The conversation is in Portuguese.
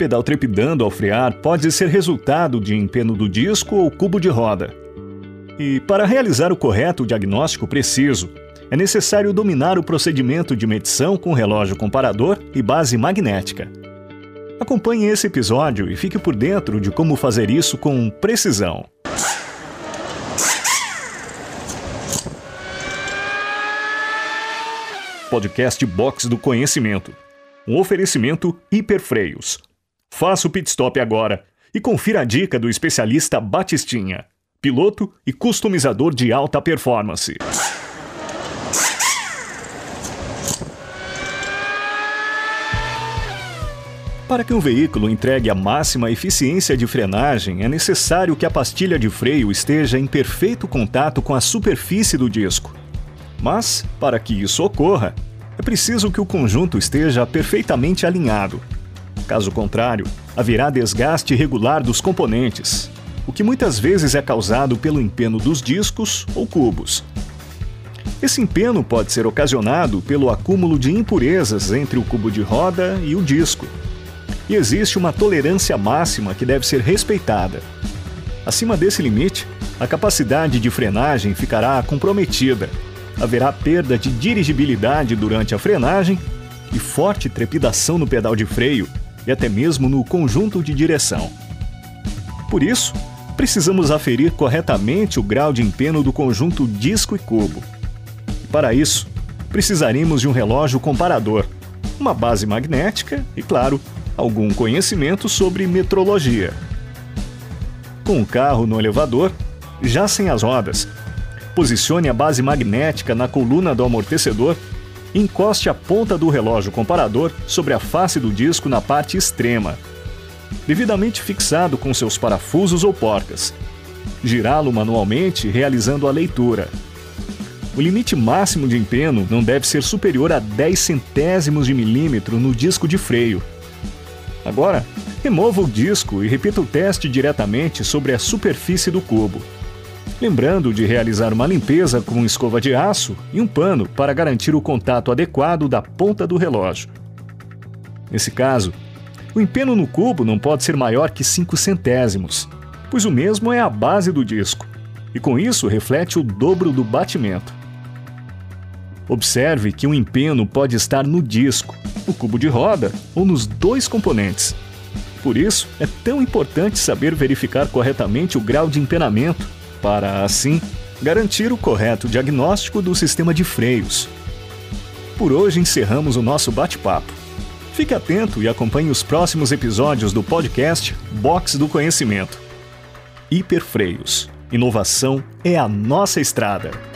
pedal trepidando ao frear pode ser resultado de empeno do disco ou cubo de roda. E para realizar o correto diagnóstico preciso, é necessário dominar o procedimento de medição com relógio comparador e base magnética. Acompanhe esse episódio e fique por dentro de como fazer isso com precisão. Podcast Box do Conhecimento. Um oferecimento Hiperfreios. Faça o pit stop agora e confira a dica do especialista Batistinha, piloto e customizador de alta performance. Para que um veículo entregue a máxima eficiência de frenagem, é necessário que a pastilha de freio esteja em perfeito contato com a superfície do disco. Mas, para que isso ocorra, é preciso que o conjunto esteja perfeitamente alinhado. Caso contrário, haverá desgaste irregular dos componentes, o que muitas vezes é causado pelo empeno dos discos ou cubos. Esse empeno pode ser ocasionado pelo acúmulo de impurezas entre o cubo de roda e o disco e existe uma tolerância máxima que deve ser respeitada. Acima desse limite, a capacidade de frenagem ficará comprometida. Haverá perda de dirigibilidade durante a frenagem e forte trepidação no pedal de freio e até mesmo no conjunto de direção. Por isso, precisamos aferir corretamente o grau de empeno do conjunto disco e cubo. Para isso, precisaremos de um relógio comparador, uma base magnética e, claro, algum conhecimento sobre metrologia. Com o carro no elevador, já sem as rodas, posicione a base magnética na coluna do amortecedor encoste a ponta do relógio comparador sobre a face do disco na parte extrema, devidamente fixado com seus parafusos ou porcas. Girá-lo manualmente realizando a leitura. O limite máximo de empeno não deve ser superior a 10 centésimos de milímetro no disco de freio, Agora, remova o disco e repita o teste diretamente sobre a superfície do cubo. Lembrando de realizar uma limpeza com escova de aço e um pano para garantir o contato adequado da ponta do relógio. Nesse caso, o empeno no cubo não pode ser maior que 5 centésimos, pois o mesmo é a base do disco, e com isso reflete o dobro do batimento. Observe que o empeno pode estar no disco, no cubo de roda ou nos dois componentes. Por isso, é tão importante saber verificar corretamente o grau de empenamento, para, assim, garantir o correto diagnóstico do sistema de freios. Por hoje encerramos o nosso bate-papo. Fique atento e acompanhe os próximos episódios do podcast Box do Conhecimento. Hiperfreios. Inovação é a nossa estrada.